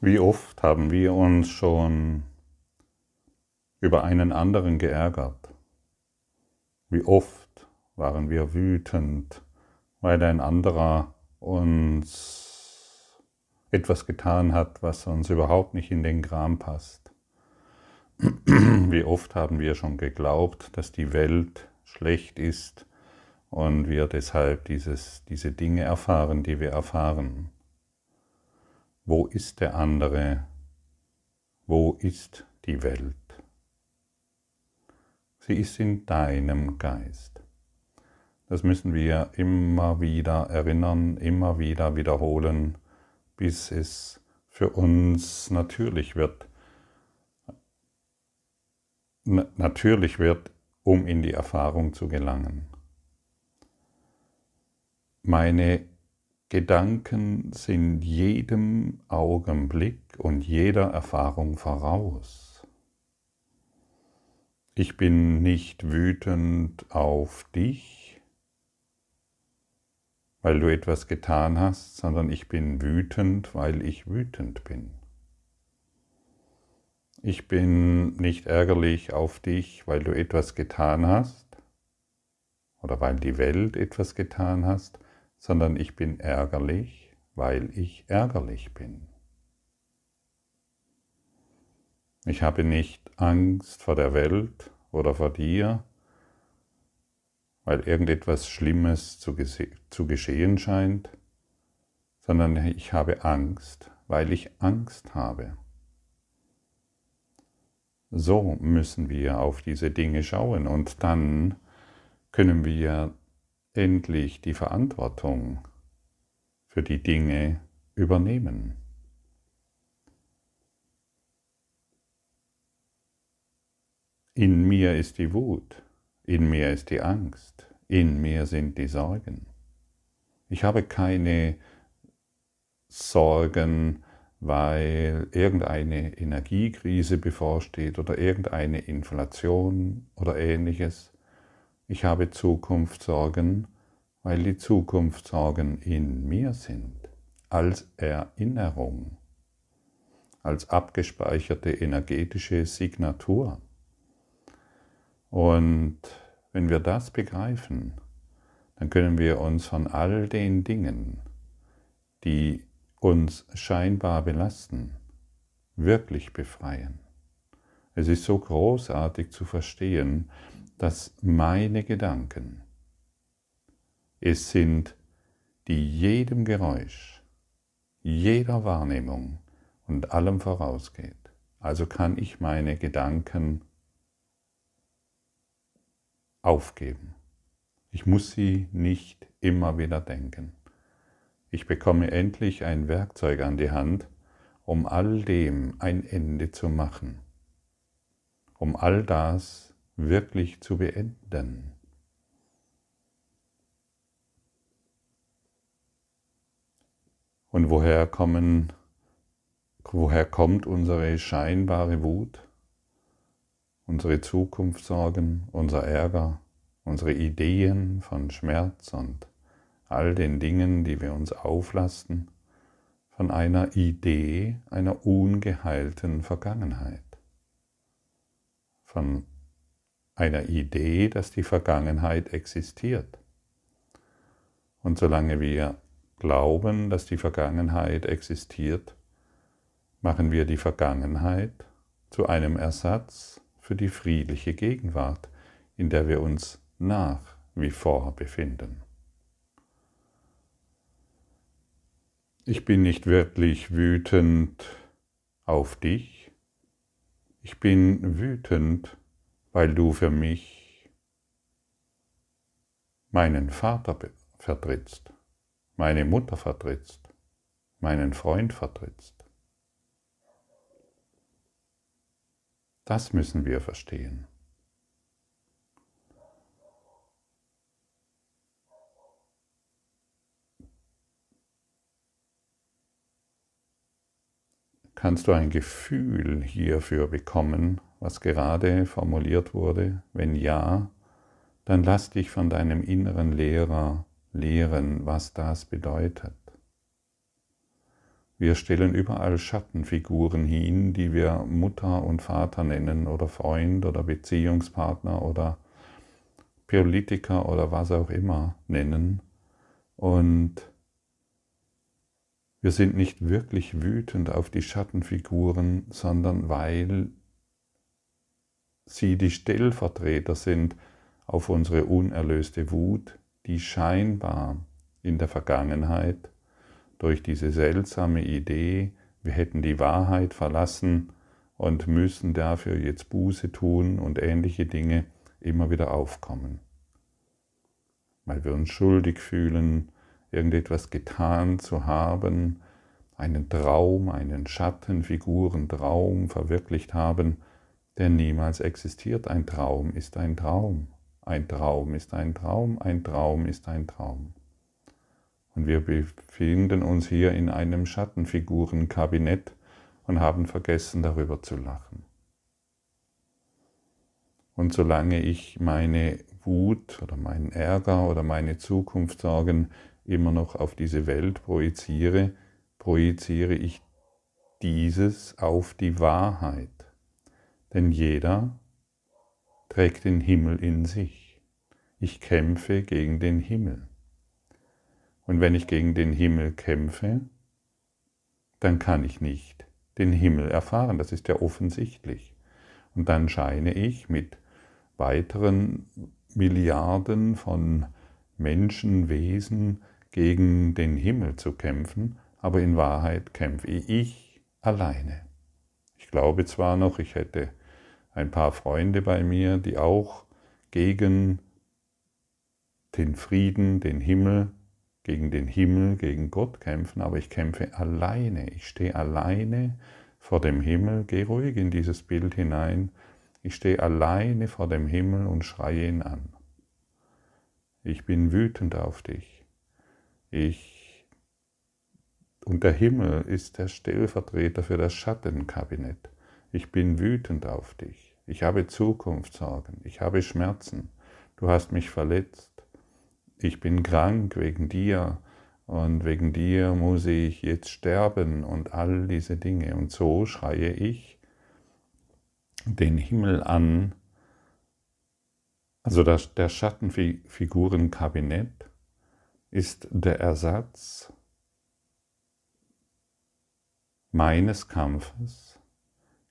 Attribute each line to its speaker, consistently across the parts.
Speaker 1: Wie oft haben wir uns schon über einen anderen geärgert? Wie oft waren wir wütend, weil ein anderer uns etwas getan hat, was uns überhaupt nicht in den Kram passt? Wie oft haben wir schon geglaubt, dass die Welt schlecht ist und wir deshalb dieses, diese Dinge erfahren, die wir erfahren? Wo ist der andere? Wo ist die Welt? Sie ist in deinem Geist. Das müssen wir immer wieder erinnern, immer wieder wiederholen, bis es für uns natürlich wird. Natürlich wird, um in die Erfahrung zu gelangen. Meine Gedanken sind jedem Augenblick und jeder Erfahrung voraus. Ich bin nicht wütend auf dich, weil du etwas getan hast, sondern ich bin wütend, weil ich wütend bin. Ich bin nicht ärgerlich auf dich, weil du etwas getan hast oder weil die Welt etwas getan hast, sondern ich bin ärgerlich, weil ich ärgerlich bin. Ich habe nicht Angst vor der Welt oder vor dir, weil irgendetwas Schlimmes zu, zu geschehen scheint, sondern ich habe Angst, weil ich Angst habe. So müssen wir auf diese Dinge schauen und dann können wir endlich die Verantwortung für die Dinge übernehmen. In mir ist die Wut, in mir ist die Angst, in mir sind die Sorgen. Ich habe keine Sorgen, weil irgendeine Energiekrise bevorsteht oder irgendeine Inflation oder ähnliches. Ich habe Zukunftssorgen, weil die Zukunftssorgen in mir sind, als Erinnerung, als abgespeicherte energetische Signatur. Und wenn wir das begreifen, dann können wir uns von all den Dingen, die uns scheinbar belasten, wirklich befreien. Es ist so großartig zu verstehen, dass meine Gedanken es sind, die jedem Geräusch, jeder Wahrnehmung und allem vorausgeht. Also kann ich meine Gedanken aufgeben. Ich muss sie nicht immer wieder denken. Ich bekomme endlich ein Werkzeug an die Hand, um all dem ein Ende zu machen, um all das wirklich zu beenden. Und woher kommen, woher kommt unsere scheinbare Wut, unsere Zukunftssorgen, unser Ärger, unsere Ideen von Schmerz und all den Dingen, die wir uns auflasten, von einer Idee einer ungeheilten Vergangenheit, von einer Idee, dass die Vergangenheit existiert. Und solange wir glauben, dass die Vergangenheit existiert, machen wir die Vergangenheit zu einem Ersatz für die friedliche Gegenwart, in der wir uns nach wie vor befinden. Ich bin nicht wirklich wütend auf dich, ich bin wütend weil du für mich meinen Vater vertrittst, meine Mutter vertrittst, meinen Freund vertrittst. Das müssen wir verstehen. Kannst du ein Gefühl hierfür bekommen, was gerade formuliert wurde? Wenn ja, dann lass dich von deinem inneren Lehrer lehren, was das bedeutet. Wir stellen überall Schattenfiguren hin, die wir Mutter und Vater nennen oder Freund oder Beziehungspartner oder Politiker oder was auch immer nennen. Und wir sind nicht wirklich wütend auf die Schattenfiguren, sondern weil sie die Stellvertreter sind auf unsere unerlöste Wut, die scheinbar in der Vergangenheit durch diese seltsame Idee, wir hätten die Wahrheit verlassen und müssen dafür jetzt Buße tun und ähnliche Dinge immer wieder aufkommen. Weil wir uns schuldig fühlen, irgendetwas getan zu haben, einen Traum, einen Schattenfigurentraum verwirklicht haben, der niemals existiert. Ein Traum ist ein Traum. Ein Traum ist ein Traum, ein Traum ist ein Traum. Und wir befinden uns hier in einem Schattenfigurenkabinett und haben vergessen darüber zu lachen. Und solange ich meine Wut oder meinen Ärger oder meine Zukunftssorgen immer noch auf diese Welt projiziere, projiziere ich dieses auf die Wahrheit. Denn jeder trägt den Himmel in sich. Ich kämpfe gegen den Himmel. Und wenn ich gegen den Himmel kämpfe, dann kann ich nicht den Himmel erfahren. Das ist ja offensichtlich. Und dann scheine ich mit weiteren Milliarden von Menschenwesen gegen den Himmel zu kämpfen, aber in Wahrheit kämpfe ich alleine. Ich glaube zwar noch, ich hätte ein paar Freunde bei mir, die auch gegen den Frieden, den Himmel gegen den Himmel, gegen Gott kämpfen, aber ich kämpfe alleine. Ich stehe alleine vor dem Himmel. Geh ruhig in dieses Bild hinein. Ich stehe alleine vor dem Himmel und schreie ihn an. Ich bin wütend auf dich. Ich und der Himmel ist der Stellvertreter für das Schattenkabinett. Ich bin wütend auf dich. Ich habe Zukunftssorgen. Ich habe Schmerzen. Du hast mich verletzt ich bin krank wegen dir und wegen dir muss ich jetzt sterben und all diese Dinge. Und so schreie ich den Himmel an, also das, der Schattenfigurenkabinett ist der Ersatz meines Kampfes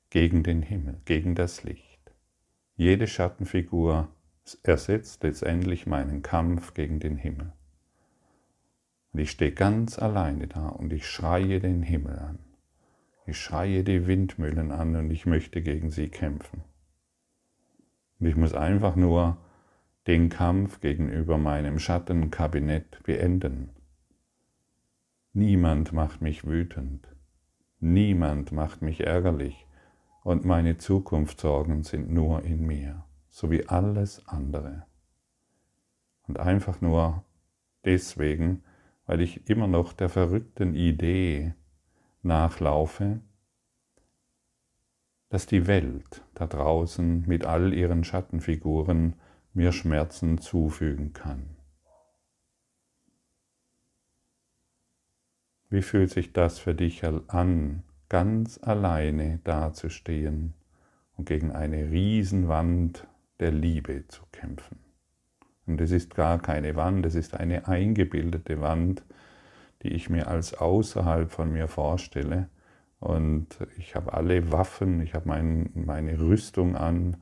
Speaker 1: gegen den Himmel, gegen das Licht. Jede Schattenfigur ersetzt letztendlich meinen Kampf gegen den Himmel. Und ich stehe ganz alleine da und ich schreie den Himmel an. Ich schreie die Windmühlen an und ich möchte gegen sie kämpfen. Und ich muss einfach nur den Kampf gegenüber meinem Schattenkabinett beenden. Niemand macht mich wütend. Niemand macht mich ärgerlich. Und meine Zukunftssorgen sind nur in mir so wie alles andere. Und einfach nur deswegen, weil ich immer noch der verrückten Idee nachlaufe, dass die Welt da draußen mit all ihren Schattenfiguren mir Schmerzen zufügen kann. Wie fühlt sich das für dich an, ganz alleine dazustehen und gegen eine Riesenwand der Liebe zu kämpfen. Und es ist gar keine Wand, es ist eine eingebildete Wand, die ich mir als außerhalb von mir vorstelle. Und ich habe alle Waffen, ich habe mein, meine Rüstung an,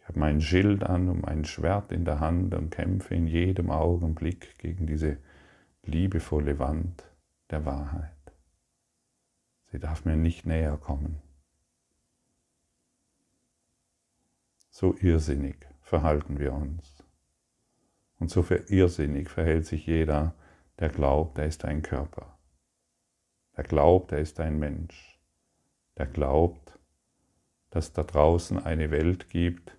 Speaker 1: ich habe mein Schild an und mein Schwert in der Hand und kämpfe in jedem Augenblick gegen diese liebevolle Wand der Wahrheit. Sie darf mir nicht näher kommen. So irrsinnig verhalten wir uns. Und so irrsinnig verhält sich jeder, der glaubt, er ist ein Körper. Der glaubt, er ist ein Mensch. Der glaubt, dass da draußen eine Welt gibt,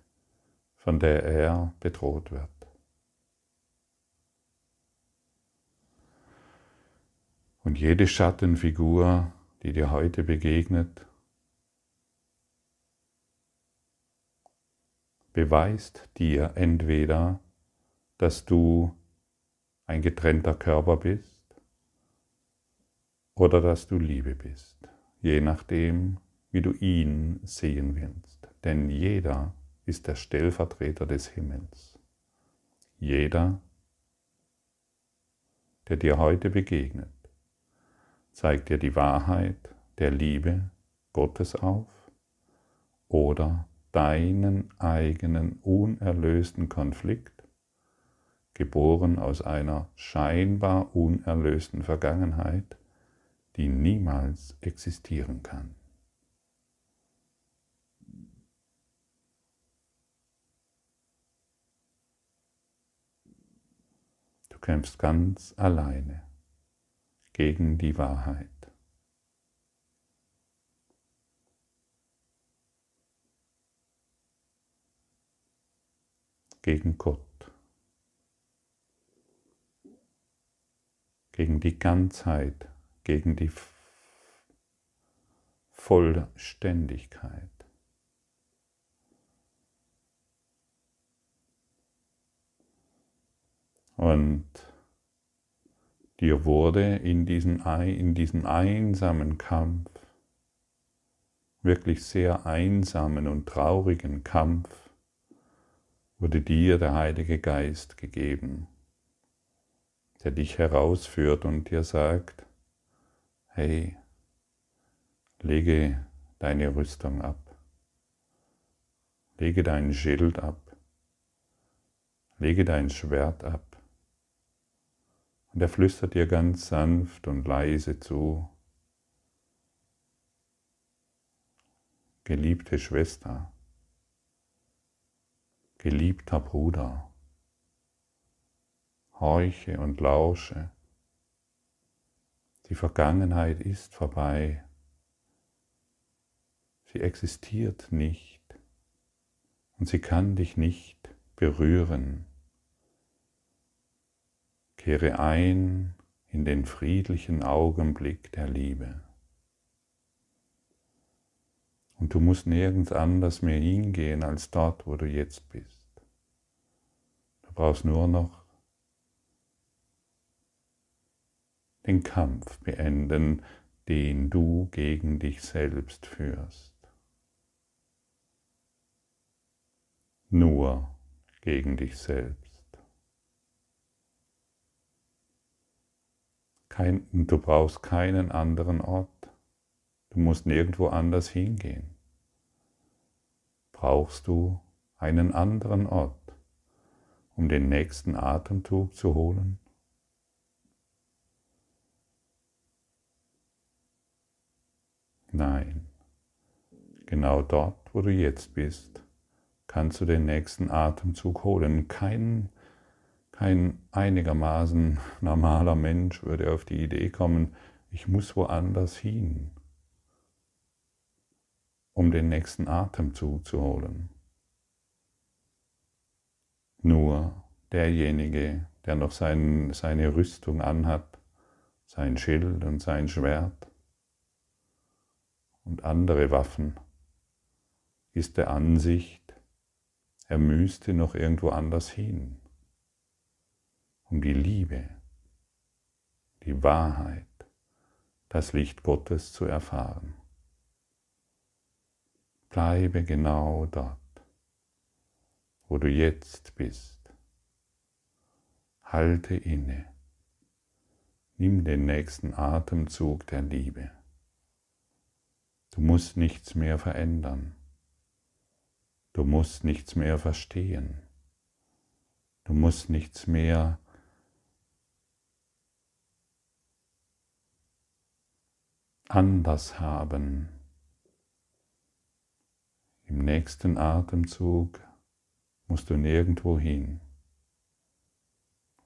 Speaker 1: von der er bedroht wird. Und jede Schattenfigur, die dir heute begegnet, beweist dir entweder, dass du ein getrennter Körper bist oder dass du Liebe bist, je nachdem, wie du ihn sehen willst. Denn jeder ist der Stellvertreter des Himmels. Jeder, der dir heute begegnet, zeigt dir die Wahrheit der Liebe Gottes auf oder deinen eigenen unerlösten Konflikt, geboren aus einer scheinbar unerlösten Vergangenheit, die niemals existieren kann. Du kämpfst ganz alleine gegen die Wahrheit. Gegen Gott, gegen die Ganzheit, gegen die Vollständigkeit. Und dir wurde in diesem, in diesem einsamen Kampf, wirklich sehr einsamen und traurigen Kampf, wurde dir der Heilige Geist gegeben, der dich herausführt und dir sagt, hey, lege deine Rüstung ab, lege dein Schild ab, lege dein Schwert ab. Und er flüstert dir ganz sanft und leise zu, geliebte Schwester, Geliebter Bruder, horche und lausche. Die Vergangenheit ist vorbei. Sie existiert nicht und sie kann dich nicht berühren. Kehre ein in den friedlichen Augenblick der Liebe. Und du musst nirgends anders mehr hingehen als dort, wo du jetzt bist. Du brauchst nur noch den Kampf beenden, den du gegen dich selbst führst. Nur gegen dich selbst. Kein, du brauchst keinen anderen Ort. Du musst nirgendwo anders hingehen brauchst du einen anderen Ort, um den nächsten Atemzug zu holen? Nein, genau dort, wo du jetzt bist, kannst du den nächsten Atemzug holen. Kein, kein einigermaßen normaler Mensch würde auf die Idee kommen, ich muss woanders hin um den nächsten Atemzug zu holen. Nur derjenige, der noch sein, seine Rüstung anhat, sein Schild und sein Schwert und andere Waffen, ist der Ansicht, er müsste noch irgendwo anders hin, um die Liebe, die Wahrheit, das Licht Gottes zu erfahren. Bleibe genau dort, wo du jetzt bist. Halte inne. Nimm den nächsten Atemzug der Liebe. Du musst nichts mehr verändern. Du musst nichts mehr verstehen. Du musst nichts mehr anders haben. Im nächsten Atemzug musst du nirgendwo hin.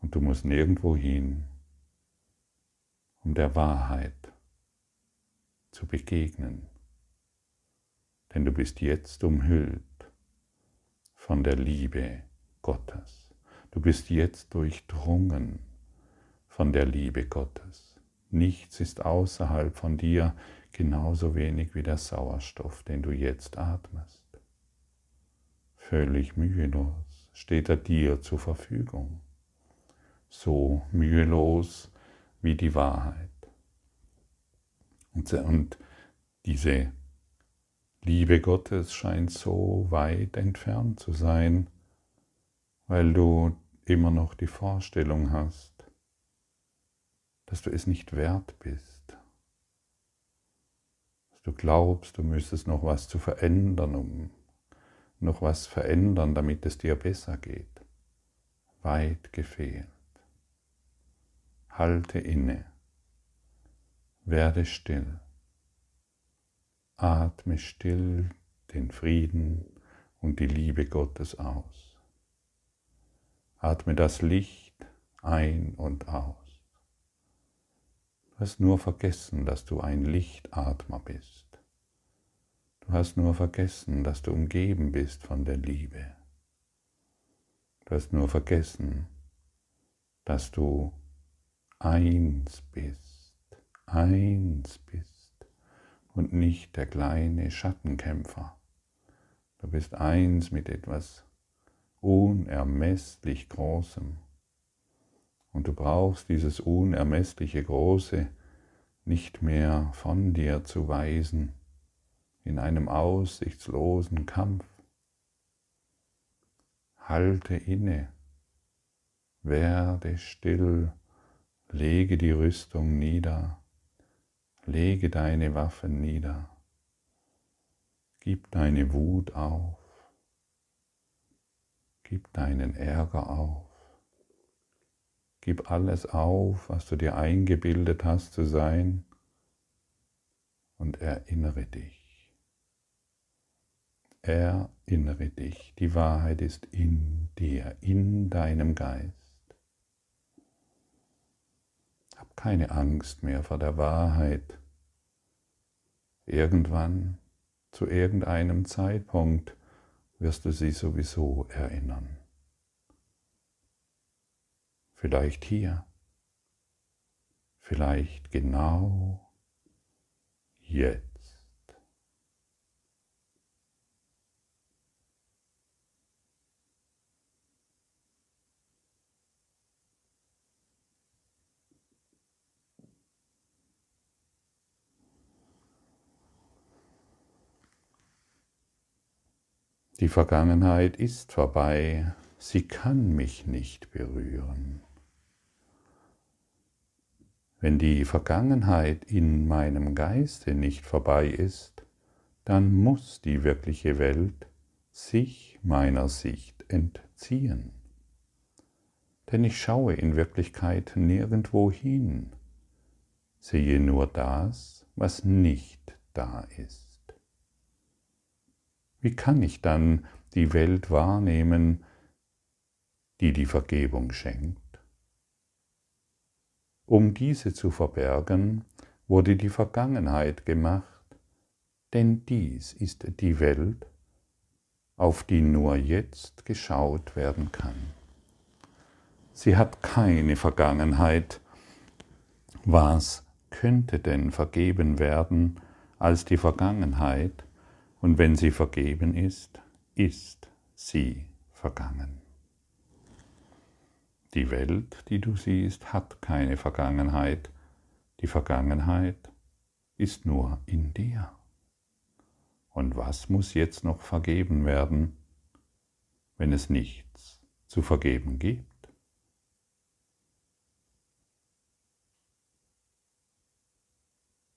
Speaker 1: Und du musst nirgendwo hin, um der Wahrheit zu begegnen. Denn du bist jetzt umhüllt von der Liebe Gottes. Du bist jetzt durchdrungen von der Liebe Gottes. Nichts ist außerhalb von dir, genauso wenig wie der Sauerstoff, den du jetzt atmest. Völlig mühelos steht er dir zur Verfügung, so mühelos wie die Wahrheit. Und, diese Liebe Gottes scheint so weit entfernt zu sein, weil du immer noch die Vorstellung hast, dass du es nicht wert bist. Du glaubst, du müsstest noch was zu verändern, um noch was verändern, damit es dir besser geht. Weit gefehlt. Halte inne. Werde still. Atme still den Frieden und die Liebe Gottes aus. Atme das Licht ein und aus. Du hast nur vergessen, dass du ein Lichtatmer bist. Du hast nur vergessen, dass du umgeben bist von der Liebe. Du hast nur vergessen, dass du eins bist, eins bist und nicht der kleine Schattenkämpfer. Du bist eins mit etwas unermesslich Großem. Und du brauchst dieses unermessliche Große nicht mehr von dir zu weisen in einem aussichtslosen Kampf. Halte inne, werde still, lege die Rüstung nieder, lege deine Waffen nieder, gib deine Wut auf, gib deinen Ärger auf. Gib alles auf, was du dir eingebildet hast zu sein und erinnere dich. Erinnere dich, die Wahrheit ist in dir, in deinem Geist. Hab keine Angst mehr vor der Wahrheit. Irgendwann, zu irgendeinem Zeitpunkt, wirst du sie sowieso erinnern. Vielleicht hier. Vielleicht genau jetzt. Die Vergangenheit ist vorbei, sie kann mich nicht berühren. Wenn die Vergangenheit in meinem Geiste nicht vorbei ist, dann muss die wirkliche Welt sich meiner Sicht entziehen. Denn ich schaue in Wirklichkeit nirgendwo hin, sehe nur das, was nicht da ist. Wie kann ich dann die Welt wahrnehmen, die die Vergebung schenkt? Um diese zu verbergen, wurde die Vergangenheit gemacht, denn dies ist die Welt, auf die nur jetzt geschaut werden kann. Sie hat keine Vergangenheit. Was könnte denn vergeben werden als die Vergangenheit? Und wenn sie vergeben ist, ist sie vergangen. Die Welt, die du siehst, hat keine Vergangenheit. Die Vergangenheit ist nur in dir. Und was muss jetzt noch vergeben werden, wenn es nichts zu vergeben gibt?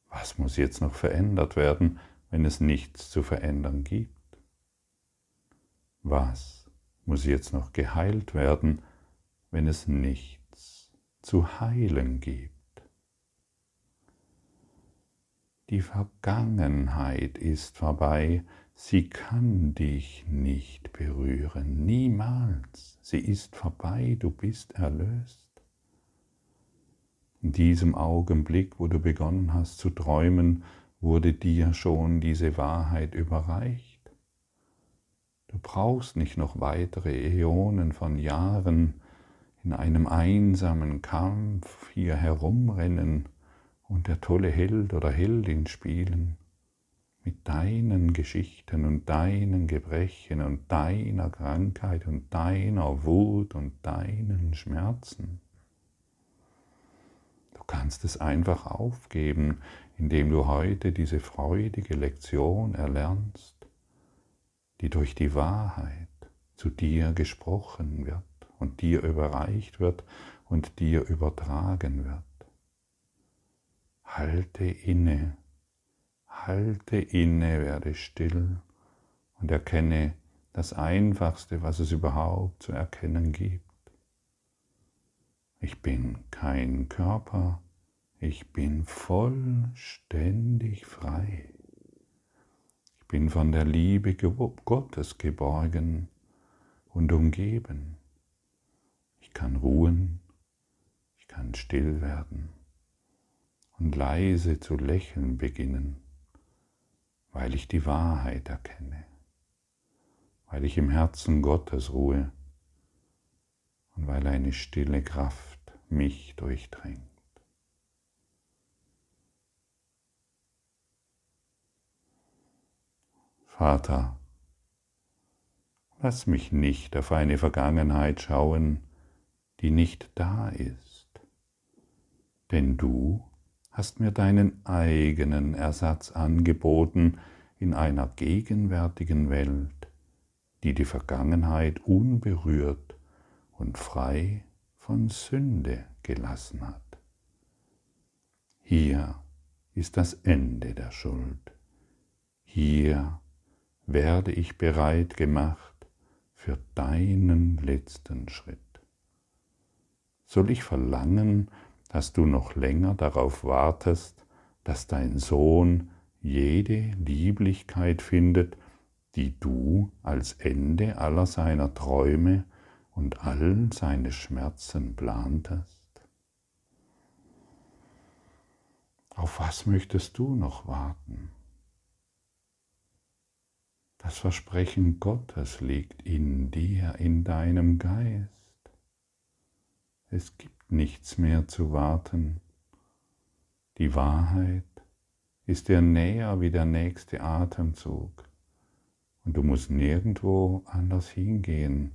Speaker 1: Was muss jetzt noch verändert werden, wenn es nichts zu verändern gibt? Was muss jetzt noch geheilt werden, wenn es nichts zu heilen gibt. Die Vergangenheit ist vorbei, sie kann dich nicht berühren, niemals. Sie ist vorbei, du bist erlöst. In diesem Augenblick, wo du begonnen hast zu träumen, wurde dir schon diese Wahrheit überreicht. Du brauchst nicht noch weitere Äonen von Jahren, in einem einsamen Kampf hier herumrennen und der tolle Held oder Heldin spielen mit deinen Geschichten und deinen Gebrechen und deiner Krankheit und deiner Wut und deinen Schmerzen. Du kannst es einfach aufgeben, indem du heute diese freudige Lektion erlernst, die durch die Wahrheit zu dir gesprochen wird und dir überreicht wird und dir übertragen wird. Halte inne, halte inne, werde still und erkenne das Einfachste, was es überhaupt zu erkennen gibt. Ich bin kein Körper, ich bin vollständig frei. Ich bin von der Liebe Gottes geborgen und umgeben. Ich kann ruhen, ich kann still werden und leise zu lächeln beginnen, weil ich die Wahrheit erkenne, weil ich im Herzen Gottes ruhe und weil eine stille Kraft mich durchdringt. Vater, lass mich nicht auf eine Vergangenheit schauen, die nicht da ist, denn du hast mir deinen eigenen Ersatz angeboten in einer gegenwärtigen Welt, die die Vergangenheit unberührt und frei von Sünde gelassen hat. Hier ist das Ende der Schuld. Hier werde ich bereit gemacht für deinen letzten Schritt. Soll ich verlangen, dass du noch länger darauf wartest, dass dein Sohn jede Lieblichkeit findet, die du als Ende aller seiner Träume und all seine Schmerzen plantest? Auf was möchtest du noch warten? Das Versprechen Gottes liegt in dir, in deinem Geist. Es gibt nichts mehr zu warten. Die Wahrheit ist dir näher wie der nächste Atemzug. Und du musst nirgendwo anders hingehen,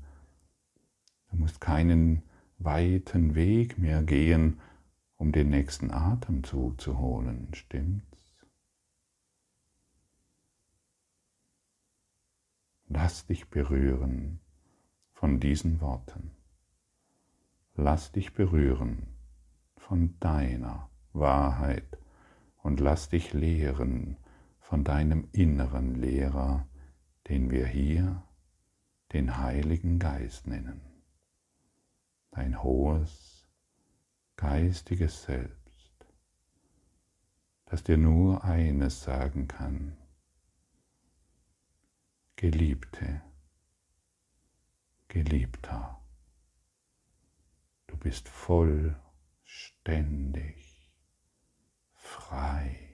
Speaker 1: Du musst keinen weiten Weg mehr gehen, um den nächsten Atemzug zu holen, stimmt's? Lass dich berühren von diesen Worten. Lass dich berühren von deiner Wahrheit und lass dich lehren von deinem inneren Lehrer, den wir hier den Heiligen Geist nennen. Dein hohes geistiges Selbst, das dir nur eines sagen kann, Geliebte, Geliebter, bist vollständig frei.